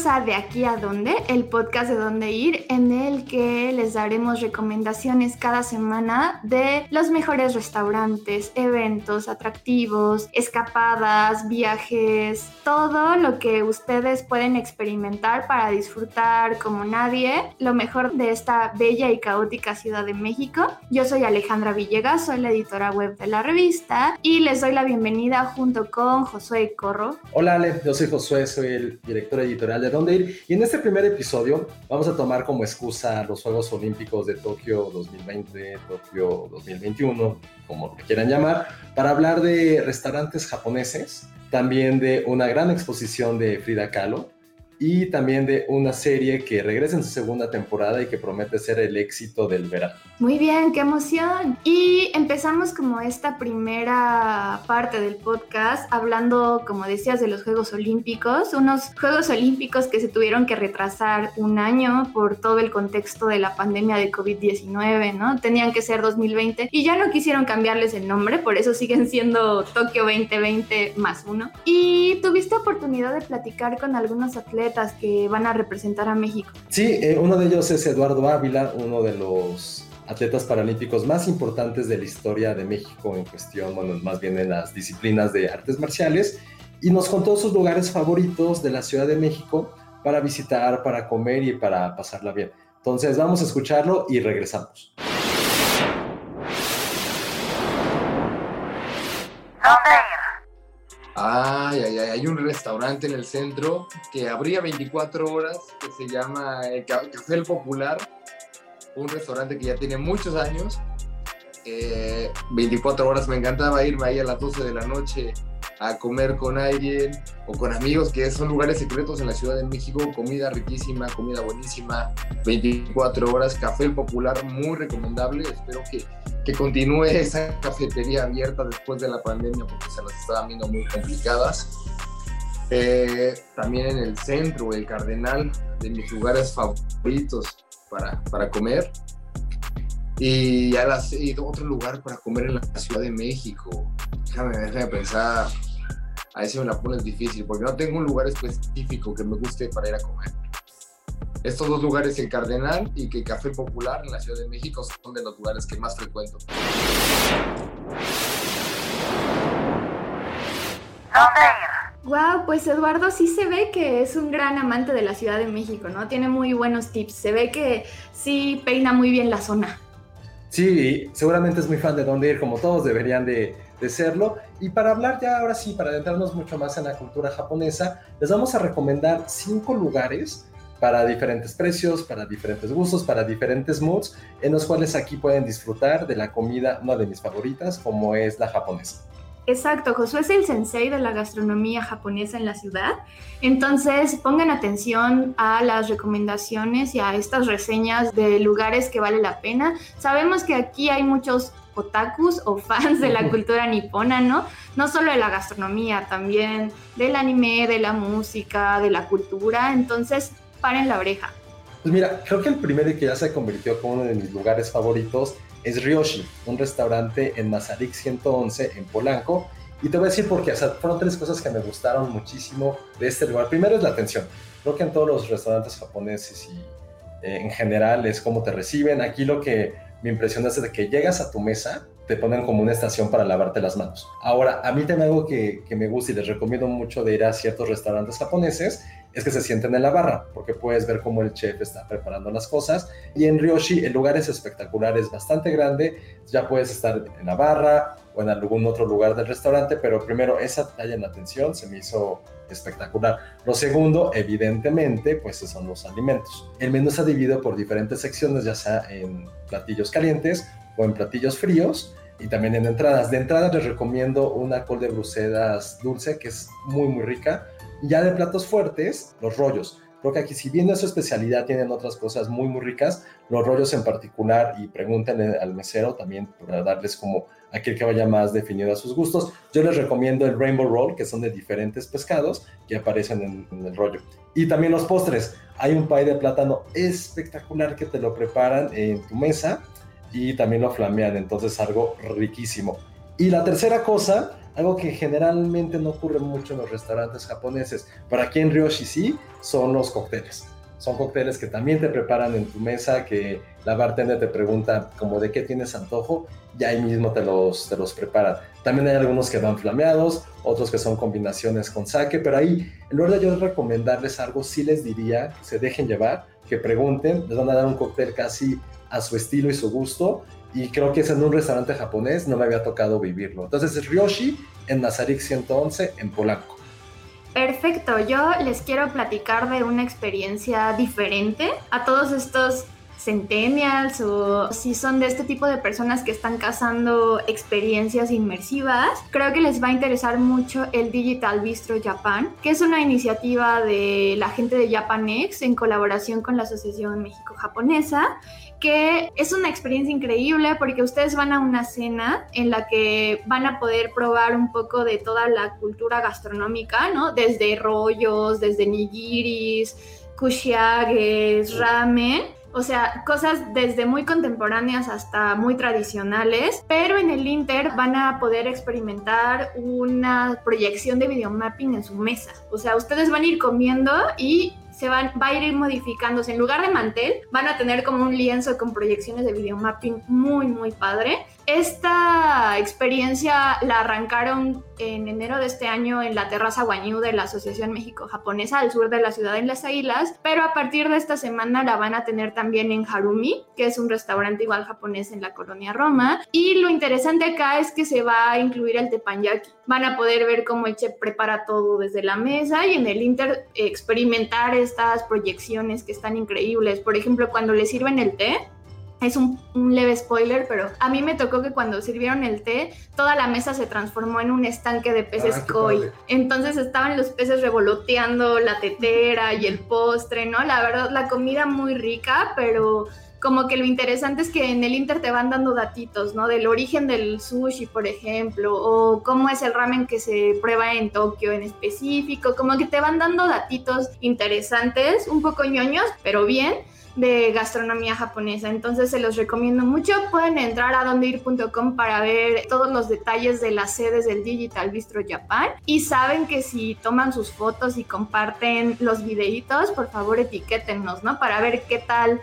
Bienvenidos a De aquí a dónde, el podcast de dónde ir, en el que les daremos recomendaciones cada semana de los mejores restaurantes, eventos, atractivos, escapadas, viajes, todo lo que ustedes pueden experimentar para disfrutar como nadie lo mejor de esta bella y caótica Ciudad de México. Yo soy Alejandra Villegas, soy la editora web de la revista y les doy la bienvenida junto con Josué Corro. Hola Ale, yo soy Josué, soy el director editorial de Dónde Ir. Y en este primer episodio vamos a tomar como excusa los Juegos Olímpicos de Tokio 2020, Tokio 2021, como le quieran llamar, para hablar de restaurantes japoneses, también de una gran exposición de Frida Kahlo y también de una serie que regresa en su segunda temporada y que promete ser el éxito del verano. Muy bien, qué emoción. Y empezamos como esta primera parte del podcast hablando, como decías, de los Juegos Olímpicos, unos Juegos Olímpicos que se tuvieron que retrasar un año por todo el contexto de la pandemia de COVID-19, ¿no? Tenían que ser 2020 y ya no quisieron cambiarles el nombre, por eso siguen siendo Tokio 2020 más uno. Y tuviste oportunidad de platicar con algunos atletas que van a representar a México. Sí, eh, uno de ellos es Eduardo Ávila, uno de los atletas paralímpicos más importantes de la historia de México en cuestión, bueno, más bien en las disciplinas de artes marciales, y nos contó sus lugares favoritos de la Ciudad de México para visitar, para comer y para pasarla bien. Entonces vamos a escucharlo y regresamos. Ay, ay, ay, hay un restaurante en el centro que abría 24 horas que se llama eh, Café Popular, un restaurante que ya tiene muchos años. 24 eh, horas, me encantaba irme ahí a las 12 de la noche a comer con alguien o con amigos, que son lugares secretos en la Ciudad de México, comida riquísima, comida buenísima, 24 horas, café popular muy recomendable, espero que, que continúe esa cafetería abierta después de la pandemia porque se las estaban viendo muy complicadas. Eh, también en el centro, el Cardenal, de mis lugares favoritos para, para comer. Y, a las, y otro lugar para comer en la Ciudad de México. Déjame, déjame pensar ahí se me la pones difícil, porque no tengo un lugar específico que me guste para ir a comer. Estos dos lugares, el Cardenal y que Café Popular en la Ciudad de México, son de los lugares que más frecuento. ¿Dónde ir? Wow, pues Eduardo sí se ve que es un gran amante de la Ciudad de México, ¿no? Tiene muy buenos tips. Se ve que sí peina muy bien la zona. Sí, seguramente es muy fan de dónde ir, como todos deberían de, de serlo. Y para hablar ya ahora sí, para adentrarnos mucho más en la cultura japonesa, les vamos a recomendar cinco lugares para diferentes precios, para diferentes gustos, para diferentes moods, en los cuales aquí pueden disfrutar de la comida, una de mis favoritas, como es la japonesa. Exacto, Josué es el sensei de la gastronomía japonesa en la ciudad. Entonces, pongan atención a las recomendaciones y a estas reseñas de lugares que vale la pena. Sabemos que aquí hay muchos otakus o fans de la cultura nipona, ¿no? No solo de la gastronomía, también del anime, de la música, de la cultura. Entonces, paren la oreja. Pues mira, creo que el primero que ya se convirtió como uno de mis lugares favoritos es Ryoshi, un restaurante en Mazarik 111 en Polanco. Y te voy a decir por qué. O sea, fueron tres cosas que me gustaron muchísimo de este lugar. Primero es la atención. Creo que en todos los restaurantes japoneses y eh, en general es cómo te reciben. Aquí lo que me impresiona es de que llegas a tu mesa, te ponen como una estación para lavarte las manos. Ahora, a mí también algo que, que me gusta y les recomiendo mucho de ir a ciertos restaurantes japoneses es que se sienten en la barra, porque puedes ver cómo el chef está preparando las cosas. Y en Ryoshi el lugar es espectacular, es bastante grande, ya puedes estar en la barra o en algún otro lugar del restaurante, pero primero esa talla en atención se me hizo espectacular. Lo segundo, evidentemente, pues son los alimentos. El menú está dividido por diferentes secciones, ya sea en platillos calientes o en platillos fríos y también en entradas. De entrada les recomiendo una col de Bruselas dulce que es muy muy rica ya de platos fuertes, los rollos. Creo que aquí, si bien es su especialidad, tienen otras cosas muy, muy ricas. Los rollos en particular, y pregúntenle al mesero también para darles como aquel que vaya más definido a sus gustos. Yo les recomiendo el Rainbow Roll, que son de diferentes pescados que aparecen en, el rollo. Y también los postres. Hay un pay de plátano espectacular que te lo preparan en tu mesa y también lo flamean, entonces algo riquísimo. Y la tercera cosa, algo que generalmente no ocurre mucho en los restaurantes japoneses, pero aquí en Ryoshi sí, son los cócteles. Son cócteles que también te preparan en tu mesa, que la bartender te pregunta como de qué tienes antojo y ahí mismo te los, te los preparan. También hay algunos que van flameados, otros que son combinaciones con sake, pero ahí, en lugar de yo recomendarles algo, sí les diría que se dejen llevar, que pregunten, les van a dar un cóctel casi a su estilo y su gusto, y creo que es en un restaurante japonés, no me había tocado vivirlo. Entonces es Ryoshi en Masaryk 111 en Polanco. Perfecto, yo les quiero platicar de una experiencia diferente a todos estos centennials o si son de este tipo de personas que están cazando experiencias inmersivas, creo que les va a interesar mucho el Digital Bistro Japan, que es una iniciativa de la gente de Japanex en colaboración con la Asociación México-Japonesa que es una experiencia increíble porque ustedes van a una cena en la que van a poder probar un poco de toda la cultura gastronómica, ¿no? Desde rollos, desde nigiris, kushiages, ramen. O sea, cosas desde muy contemporáneas hasta muy tradicionales, pero en el Inter van a poder experimentar una proyección de videomapping en su mesa. O sea, ustedes van a ir comiendo y se van, va a ir modificándose. En lugar de mantel, van a tener como un lienzo con proyecciones de videomapping muy, muy padre. Esta experiencia la arrancaron en enero de este año en la terraza Guañú de la Asociación México-Japonesa al sur de la ciudad en Las Águilas, pero a partir de esta semana la van a tener también en Harumi, que es un restaurante igual japonés en la colonia Roma. Y lo interesante acá es que se va a incluir el teppanyaki. Van a poder ver cómo el chef prepara todo desde la mesa y en el Inter experimentar estas proyecciones que están increíbles. Por ejemplo, cuando le sirven el té, es un, un, leve spoiler, pero a mí me tocó que cuando sirvieron el té, toda la mesa se transformó en un estanque de peces Ah, koi. Entonces estaban los peces revoloteando, la tetera y el postre, ¿no? La verdad, la comida muy rica, pero como que lo interesante es que en el Inter te van dando datitos, ¿no? Del origen del sushi, por ejemplo, o cómo es el ramen que se prueba en Tokio en específico, como que te van dando datitos interesantes, un poco ñoños, pero bien de gastronomía japonesa. Entonces se los recomiendo mucho. Pueden entrar a dondeir.com para ver todos los detalles de las sedes del Digital Bistro Japan. Y saben que si toman sus fotos y comparten los videitos, por favor etiquétennos, ¿no? Para ver qué tal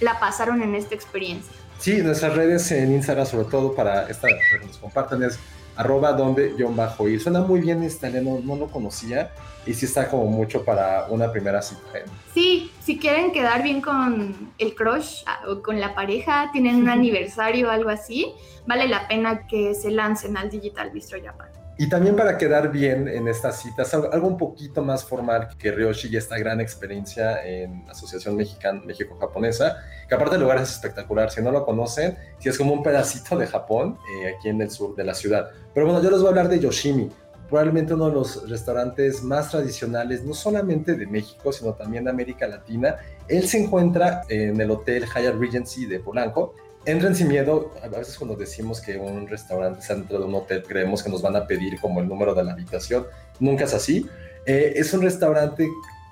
la pasaron en esta experiencia. Sí, nuestras redes en Instagram, sobre todo para esta que nos compartan, es arroba donde guion bajo ir. Suena muy bien este italiano, no lo conocía y sí está como mucho para una primera cita. ¿eh? Sí, si quieren quedar bien con el crush ah, o con la pareja, tienen un aniversario o algo así, vale la pena que se lancen al Digital Bistro Japan. Y también para quedar bien en estas citas, algo, un poquito más formal que Ryoshi y esta gran experiencia en la Asociación Mexicana México-Japonesa, que aparte el lugar es espectacular, si no lo conocen, si es como un pedacito de Japón eh, aquí en el sur de la ciudad. Pero bueno, yo les voy a hablar de Yoshimi, probablemente uno de los restaurantes más tradicionales, no solamente de México, sino también de América Latina. Él se encuentra en el Hotel Hyatt Regency de Polanco. Entren sin miedo, a veces cuando decimos que un restaurante está dentro de un hotel, creemos que nos van a pedir como el número de la habitación. Nunca es así. Eh, es un restaurante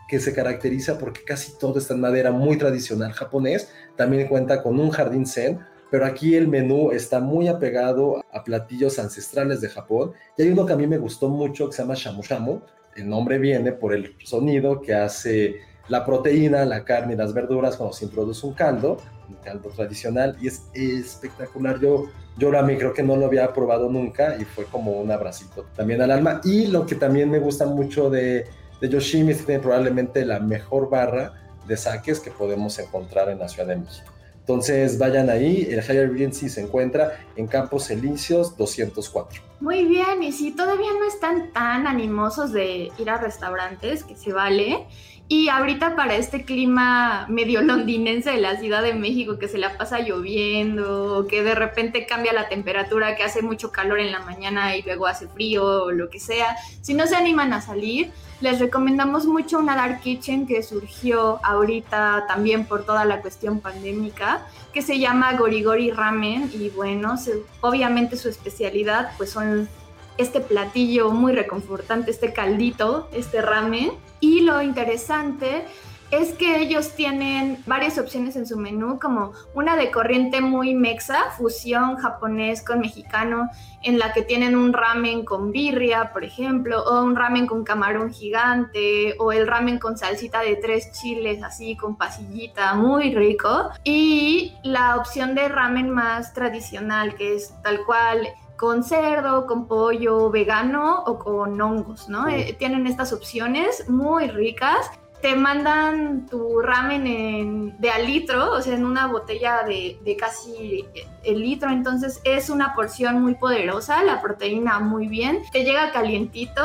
que se caracteriza porque casi todo está en madera muy tradicional japonés. También cuenta con un jardín zen, pero aquí el menú está muy apegado a platillos ancestrales de Japón. Y hay uno que a mí me gustó mucho que se llama shamu shamu. El nombre viene por el sonido que hace la proteína, la carne y las verduras cuando se introduce un caldo, caldo tradicional, y es espectacular. Yo, yo a mí creo que no lo había probado nunca y fue como un abracito también al alma. Y lo que también me gusta mucho de, de Yoshimi es que tiene probablemente la mejor barra de saques que podemos encontrar en la Ciudad de México. Entonces vayan ahí, el Higher Regency se encuentra en Campos Elíseos 204. Muy bien, y si todavía no están tan animosos de ir a restaurantes, que se vale, Y ahorita para este clima medio londinense de la Ciudad de México, que se la pasa lloviendo, que de repente cambia la temperatura, que hace mucho calor en la mañana y luego hace frío o lo que sea, si no se animan a salir, les recomendamos mucho una Dark Kitchen que surgió ahorita también por toda la cuestión pandémica, que se llama Gorigori Ramen y bueno, obviamente su especialidad pues son este platillo muy reconfortante, este caldito, este ramen. Y lo interesante es que ellos tienen varias opciones en su menú, como una de corriente muy mexa, fusión japonés con mexicano, en la que tienen un ramen con birria, por ejemplo, o un ramen con camarón gigante, o el ramen con salsita de tres chiles, así con pasillita, muy rico. Y la opción de ramen más tradicional, que es tal cual con cerdo, con pollo vegano o con hongos, ¿no? Eh, tienen estas opciones muy ricas te mandan tu ramen de al litro, o sea, en una botella de, casi el litro, entonces es una porción muy poderosa, la proteína muy bien, te llega calientito,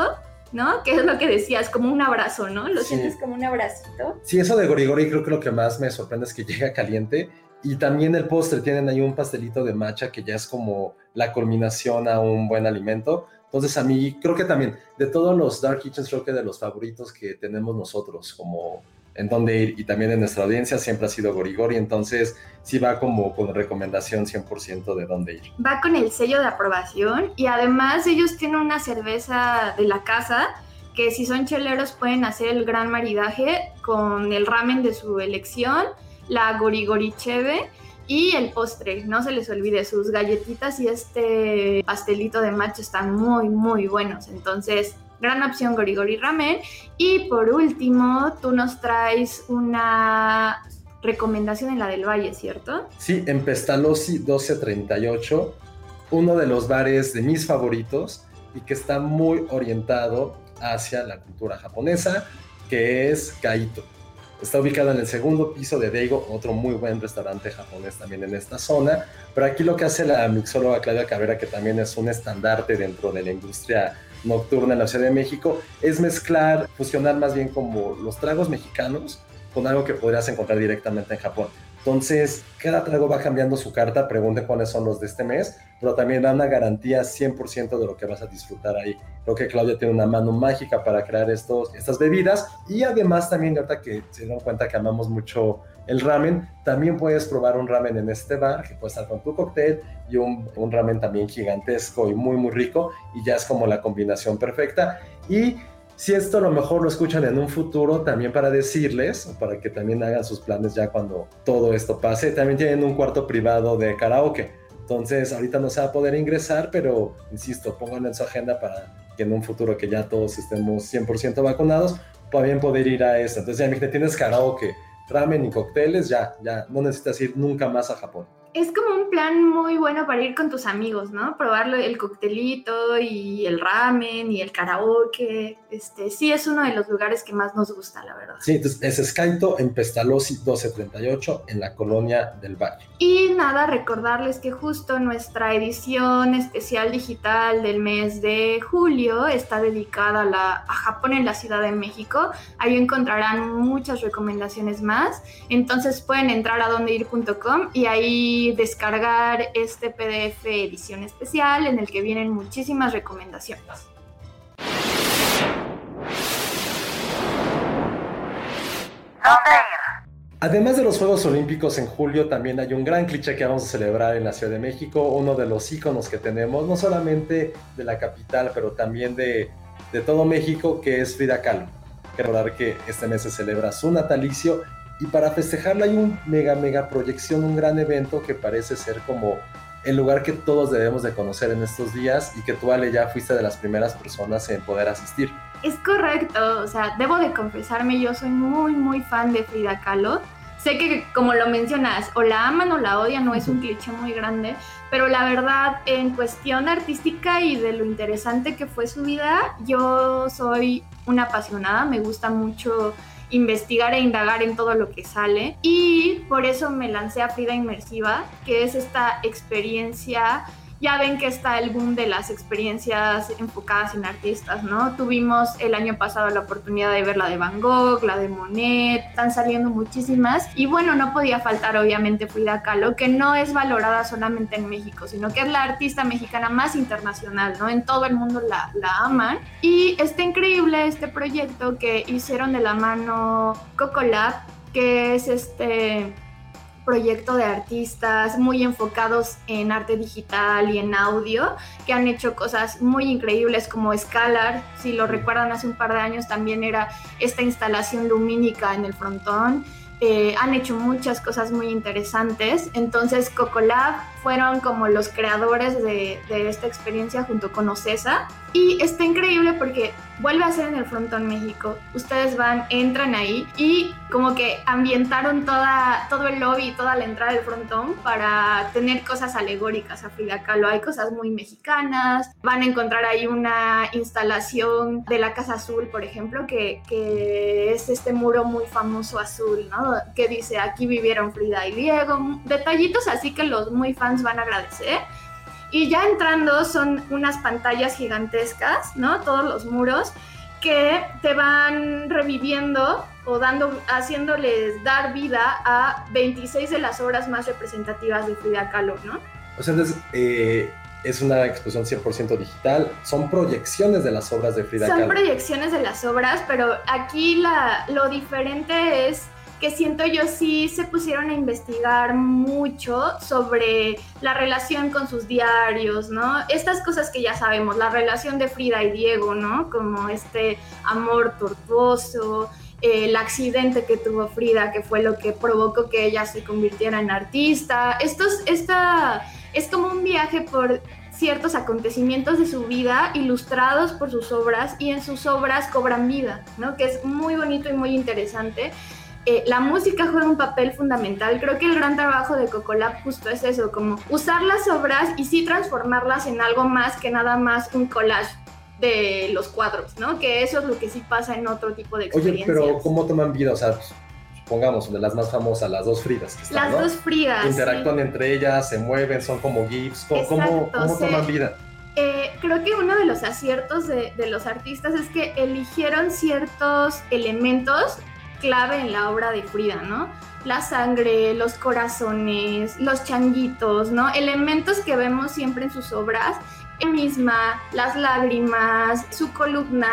¿no? Que es lo que decías, como un abrazo, ¿no? Lo sientes como un abracito. Sí, eso de gorigori creo que lo que más me sorprende es que llega caliente y también el postre, tienen ahí un pastelito de matcha que ya es como la culminación a un buen alimento. Entonces a mí creo que también de todos los Dark Kitchens creo que de los favoritos que tenemos nosotros como en donde ir y también en nuestra audiencia siempre ha sido Gorigori, entonces sí va como con recomendación 100% de dónde ir. Va con el sello de aprobación y además ellos tienen una cerveza de la casa que si son cheleros pueden hacer el gran maridaje con el ramen de su elección, la Gorigori Cheve y el postre, no se les olvide, sus galletitas y este pastelito de macho están muy, muy buenos. Entonces, gran opción Gorigori Ramen. Y por último, tú nos traes una recomendación en la del Valle, ¿cierto? Sí, en Pestalozzi 1238, uno de los bares de mis favoritos y que está muy orientado hacia la cultura japonesa, que es Kaito. Está ubicado en el segundo piso de Deigo, otro muy buen restaurante japonés también en esta zona. Pero aquí lo que hace la mixóloga Claudia Cabrera, que también es un estandarte dentro de la industria nocturna en la Ciudad de México, es mezclar, fusionar más bien como los tragos mexicanos con algo que podrías encontrar directamente en Japón. Entonces, cada trago va cambiando su carta, pregunte cuáles son los de este mes, pero también da una garantía 100% de lo que vas a disfrutar ahí. Creo que Claudia tiene una mano mágica para crear estos, estas bebidas y además también, ahorita que se dieron cuenta que amamos mucho el ramen, también puedes probar un ramen en este bar que puede estar con tu cóctel y un, un ramen también gigantesco y muy, muy rico y ya es como la combinación perfecta. Y si esto a lo mejor lo escuchan en un futuro, también para decirles, para que también hagan sus planes ya cuando todo esto pase, también tienen un cuarto privado de karaoke. Entonces, ahorita no se va a poder ingresar, pero insisto, pónganlo en su agenda para que en un futuro que ya todos estemos 100% vacunados, puedan poder ir a esto. Entonces, ya imagínate, tienes karaoke, ramen y cócteles, ya, ya no necesitas ir nunca más a Japón es como un plan muy bueno para ir con tus amigos, ¿no? Probar el coctelito y el ramen y el karaoke. Este, sí, es uno de los lugares que más nos gusta, la verdad. Sí, entonces es Skyto en Pestalozzi 1238 en la colonia del Valle. Y nada, recordarles que justo nuestra edición especial digital del mes de julio está dedicada a, la, a Japón en la Ciudad de México. Ahí encontrarán muchas recomendaciones más. Entonces pueden entrar a dondeir.com y ahí descargar este PDF edición especial en el que vienen muchísimas recomendaciones. Además de los Juegos Olímpicos en julio, también hay un gran cliché que vamos a celebrar en la Ciudad de México, uno de los íconos que tenemos, no solamente de la capital, pero también de, de todo México, que es Frida Kahlo. Quiero recordar que este mes se celebra su natalicio y para festejarla hay un mega, mega proyección, un gran evento que parece ser como el lugar que todos debemos de conocer en estos días y que tú, Ale, ya fuiste de las primeras personas en poder asistir. Es correcto, o sea, debo de confesarme, yo soy muy, muy fan de Frida Kahlo. Sé que, como lo mencionas, o la aman o la odian, no es un cliché muy grande, pero la verdad, en cuestión artística y de lo interesante que fue su vida, yo soy una apasionada, me gusta mucho investigar e indagar en todo lo que sale. Y por eso me lancé a Frida Inmersiva, que es esta experiencia ya ven que está el boom de las experiencias enfocadas en artistas, ¿no? Tuvimos el año pasado la oportunidad de ver la de Van Gogh, la de Monet, están saliendo muchísimas. Y bueno, no podía faltar obviamente Frida Kahlo, que no es valorada solamente en México, sino que es la artista mexicana más internacional, ¿no? En todo el mundo la, la aman. Y está increíble este proyecto que hicieron de la mano Coco Lab, que es este proyecto de artistas muy enfocados en arte digital y en audio, que han hecho cosas muy increíbles como Scalar, si lo recuerdan hace un par de años también era esta instalación lumínica en el frontón. Eh, han hecho muchas cosas muy interesantes. Entonces, Cocolab fueron como los creadores de, de, esta experiencia junto con Ocesa. Y está increíble porque vuelve a ser en el Frontón México. Ustedes van, entran ahí y como que ambientaron toda, todo el lobby, toda la entrada del Frontón para tener cosas alegóricas a Frida Kahlo. Hay cosas muy mexicanas. Van a encontrar ahí una instalación de la Casa Azul, por ejemplo, que, que es este muro muy famoso azul, ¿no? Que dice, aquí vivieron Frida y Diego. Detallitos así que los muy fans van a agradecer. Y ya entrando son unas pantallas gigantescas, ¿no? Todos los muros que te van reviviendo o dando, haciéndoles dar vida a 26 de las obras más representativas de Frida Kahlo, ¿no? O sea, entonces eh, es una exposición 100% digital, son proyecciones de las obras de Frida son Kahlo. Son proyecciones de las obras, pero aquí la, lo diferente es que siento yo sí se pusieron a investigar mucho sobre la relación con sus diarios, ¿no? Estas cosas que ya sabemos, la relación de Frida y Diego, ¿no? Como este amor tortuoso, el accidente que tuvo Frida, que fue lo que provocó que ella se convirtiera en artista. Esto es, esta, es como un viaje por ciertos acontecimientos de su vida ilustrados por sus obras y en sus obras cobran vida, ¿no? Que es muy bonito y muy interesante. Eh, la música juega un papel fundamental. Creo que el gran trabajo de Cocolab justo es eso, como usar las obras y sí transformarlas en algo más que nada más un collage de los cuadros, ¿no? Que eso es lo que sí pasa en otro tipo de experiencias. Oye, pero ¿cómo toman vida? O sea, supongamos, de las más famosas, las dos Fridas. Que están, las dos Fridas. Interactúan sí. entre ellas, se mueven, son como GIFs. ¿Cómo, Exacto, cómo, toman vida? Eh, creo que uno de los aciertos de, de, los artistas es que eligieron ciertos elementos clave en la obra de Frida, ¿no? La sangre, los corazones, los changuitos, ¿no? Elementos que vemos siempre en sus obras. Ella misma, las lágrimas, su columna.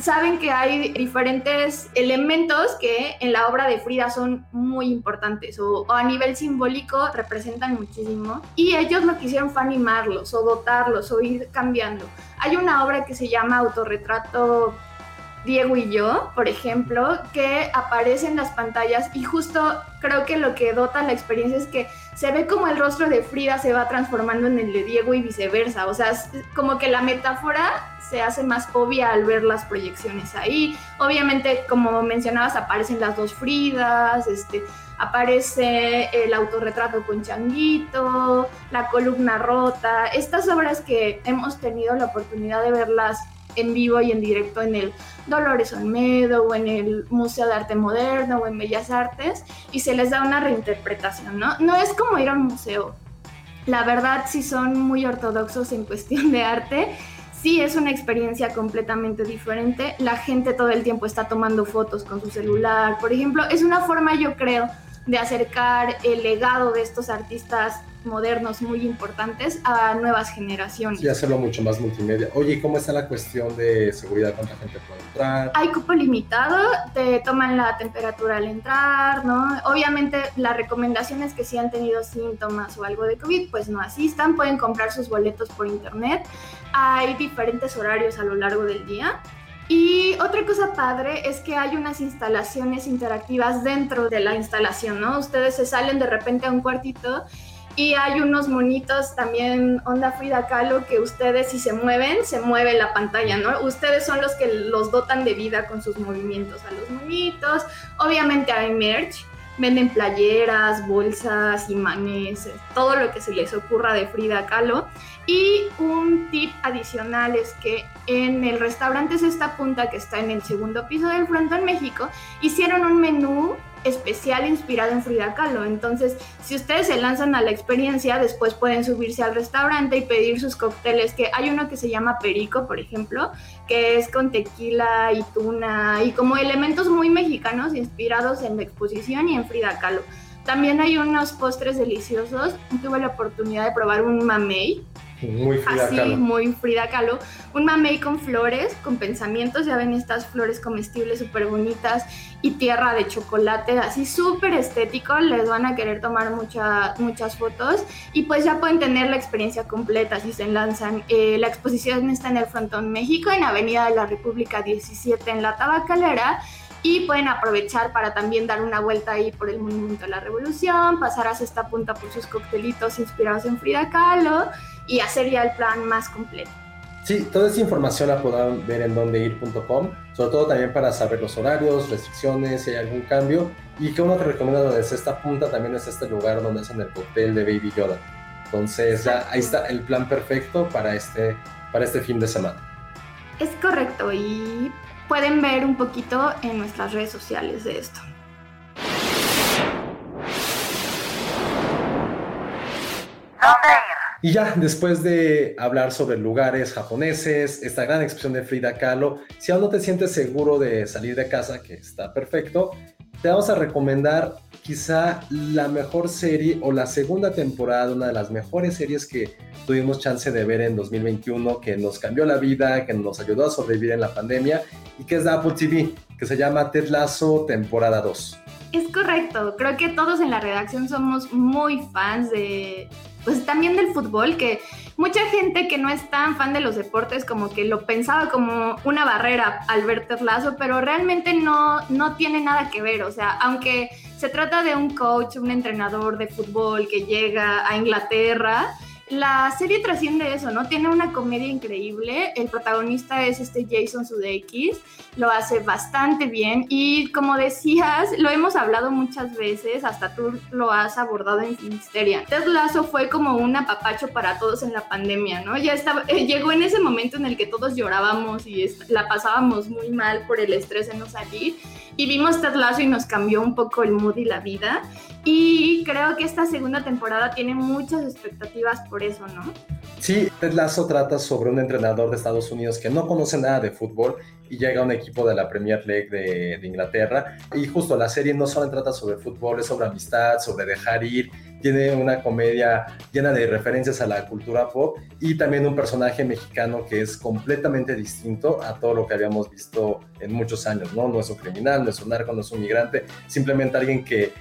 Saben que hay diferentes elementos que en la obra de Frida son muy importantes o, o a nivel simbólico representan muchísimo. Y ellos lo que hicieron fue animarlos o dotarlos o ir cambiando. Hay una obra que se llama Autorretrato Diego y yo, por ejemplo, que aparece en las pantallas y justo creo que lo que dota la experiencia es que se ve como el rostro de Frida se va transformando en el de Diego y viceversa, o sea, como que la metáfora se hace más obvia al ver las proyecciones ahí. Obviamente, como mencionabas, aparecen las dos Fridas, este, aparece el autorretrato con Changuito, la columna rota, estas obras que hemos tenido la oportunidad de verlas en vivo y en directo en el Dolores Olmedo o en el Museo de Arte Moderno o en Bellas Artes y se les da una reinterpretación, ¿no? No es como ir a un museo. La verdad, si son muy ortodoxos en cuestión de arte, sí es una experiencia completamente diferente. La gente todo el tiempo está tomando fotos con su celular, por ejemplo. Es una forma, yo creo, de acercar el legado de estos artistas modernos muy importantes a nuevas generaciones. Y hacerlo mucho más multimedia. Oye, ¿cómo está la cuestión de seguridad? ¿Cuánta gente puede entrar? Hay cupo limitado, te toman la temperatura al entrar, ¿no? Obviamente la recomendación es que si han tenido síntomas o algo de COVID, pues no asistan, pueden comprar sus boletos por internet. Hay diferentes horarios a lo largo del día. Y otra cosa padre es que hay unas instalaciones interactivas dentro de la instalación, ¿no? Ustedes se salen de repente a un cuartito y hay unos monitos también onda Frida Kahlo que ustedes si se mueven, se mueve la pantalla, ¿no? Ustedes son los que los dotan de vida con sus movimientos a los monitos. Obviamente hay merch, venden playeras, bolsas, imanes, todo lo que se les ocurra de Frida Kahlo. Y un tip adicional es que en el restaurante Esta Punta, que está en el segundo piso del Frontón México, hicieron un menú especial inspirado en Frida Kahlo. Entonces, si ustedes se lanzan a la experiencia, después pueden subirse al restaurante y pedir sus cócteles, que hay uno que se llama Perico, por ejemplo, que es con tequila y tuna y como elementos muy mexicanos inspirados en la exposición y en Frida Kahlo. También hay unos postres deliciosos. Tuve la oportunidad de probar un mamey, muy Frida Así, muy Frida Kahlo. Un mamey con flores, con pensamientos. Ya ven estas flores comestibles súper bonitas y tierra de chocolate, así súper estético. Les van a querer tomar muchas fotos y pues ya pueden tener la experiencia completa si se lanzan. Eh, la exposición está en el Frontón México, en Avenida de la República 17 en La Tabacalera y pueden aprovechar para también dar una vuelta ahí por el Monumento a la Revolución, pasar hacia esta punta por sus coctelitos inspirados en Frida Kahlo y hacer ya el plan más completo. Sí, toda esta información la podrán ver en dondeir.com, sobre todo también para saber los horarios, restricciones, si hay algún cambio. Y que uno te recomienda desde esta punta también es este lugar donde hacen el cóctel de Baby Yoda. Entonces ya ahí está el plan perfecto para este, para este fin de semana. Es correcto y pueden ver un poquito en nuestras redes sociales de esto. Y ya, después de hablar sobre lugares japoneses, esta gran expresión de Frida Kahlo, si aún no te sientes seguro de salir de casa, que está perfecto, te vamos a recomendar quizá la mejor serie o la segunda temporada, una de las mejores series que tuvimos chance de ver en 2021, que nos cambió la vida, que nos ayudó a sobrevivir en la pandemia y que es de Apple TV, que se llama Ted Lasso temporada 2. Es correcto, creo que todos en la redacción somos muy fans de, pues también del fútbol, que mucha gente que no es tan fan de los deportes como que lo pensaba como una barrera al ver Lasso, pero realmente no, no tiene nada que ver, o sea, aunque se trata de un coach, un entrenador de fútbol que llega a Inglaterra, la serie trasciende eso, ¿no? Tiene una comedia increíble. El protagonista es este Jason Sudeikis. Lo hace bastante bien. Y como decías, lo hemos hablado muchas veces, hasta tú lo has abordado en Finisteria. Ted Lasso fue como un apapacho para todos en la pandemia, ¿no? Ya estaba, eh, llegó en ese momento en el que todos llorábamos y la pasábamos muy mal por el estrés de no salir. Y vimos Ted Lasso y nos cambió un poco el mood y la vida. Y creo que esta segunda temporada tiene muchas expectativas por eso, ¿no? Sí, Ted Lasso trata sobre un entrenador de Estados Unidos que no conoce nada de fútbol y llega a un equipo de la Premier League de, de, Inglaterra. Y justo la serie no solo trata sobre fútbol, es sobre amistad, sobre dejar ir. Tiene una comedia llena de referencias a la cultura pop y también un personaje mexicano que es completamente distinto a todo lo que habíamos visto en muchos años, ¿no? No es un criminal, no es un narco, no es un migrante, simplemente alguien que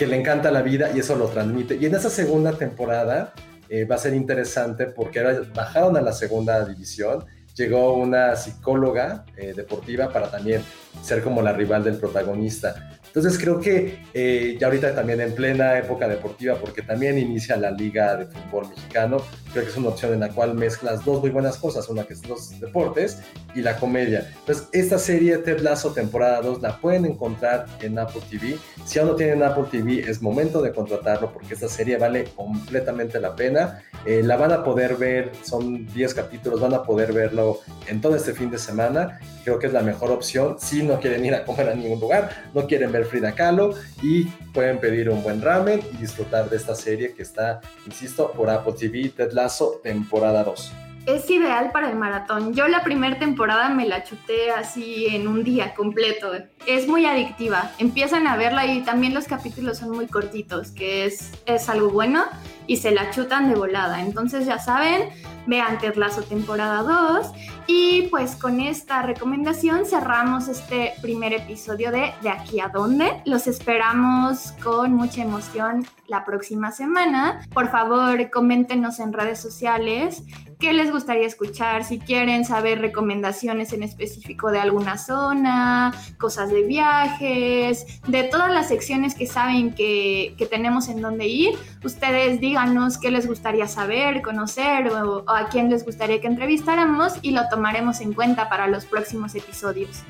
que le encanta la vida y eso lo transmite. Y en esa segunda temporada eh, va a ser interesante porque bajaron a la segunda división, llegó una psicóloga eh, deportiva para también ser como la rival del protagonista. Entonces creo que eh, ya ahorita también en plena época deportiva, porque también inicia la liga de fútbol mexicano, creo que es una opción en la cual mezclas dos muy buenas cosas, una que es los deportes y la comedia. Entonces esta serie Ted Lasso temporada 2 la pueden encontrar en Apple TV. Si aún no tienen Apple TV es momento de contratarlo porque esta serie vale completamente la pena. Eh, la van a poder ver, son 10 capítulos, van a poder verlo en todo este fin de semana. Creo que es la mejor opción si no quieren ir a comer a ningún lugar, no quieren ver Frida Kahlo y pueden pedir un buen ramen y disfrutar de esta serie que está, insisto, por Apple TV, Ted Lasso, temporada 2 es ideal para el maratón. Yo la primera temporada me la chuté así en un día completo. Es muy adictiva. Empiezan a verla y también los capítulos son muy cortitos, que es, es algo bueno y se la chutan de volada. Entonces ya saben, vean Ted Lasso temporada 2 y pues con esta recomendación cerramos este primer episodio de De aquí a dónde. Los esperamos con mucha emoción la próxima semana. Por favor, coméntenos en redes sociales qué les gustaría escuchar, si quieren saber recomendaciones en específico de alguna zona, cosas de viajes, de todas las secciones que saben que, que tenemos en dónde ir. Ustedes díganos qué les gustaría saber, conocer o, o a quién les gustaría que entrevistáramos y lo tomaremos en cuenta para los próximos episodios.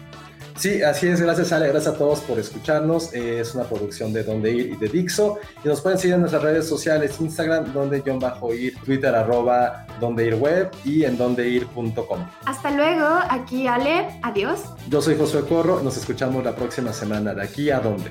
Sí, así es. Gracias, Ale. Gracias a todos por escucharnos. Eh, es una producción de Donde Ir y de Dixo. Y nos pueden seguir en nuestras redes sociales: Instagram, donde John bajo ir, Twitter, arroba donde ir web y en dondeir.com. Hasta luego. Aquí, Ale. Adiós. Yo soy Josué Corro. Nos escuchamos la próxima semana. De aquí a donde.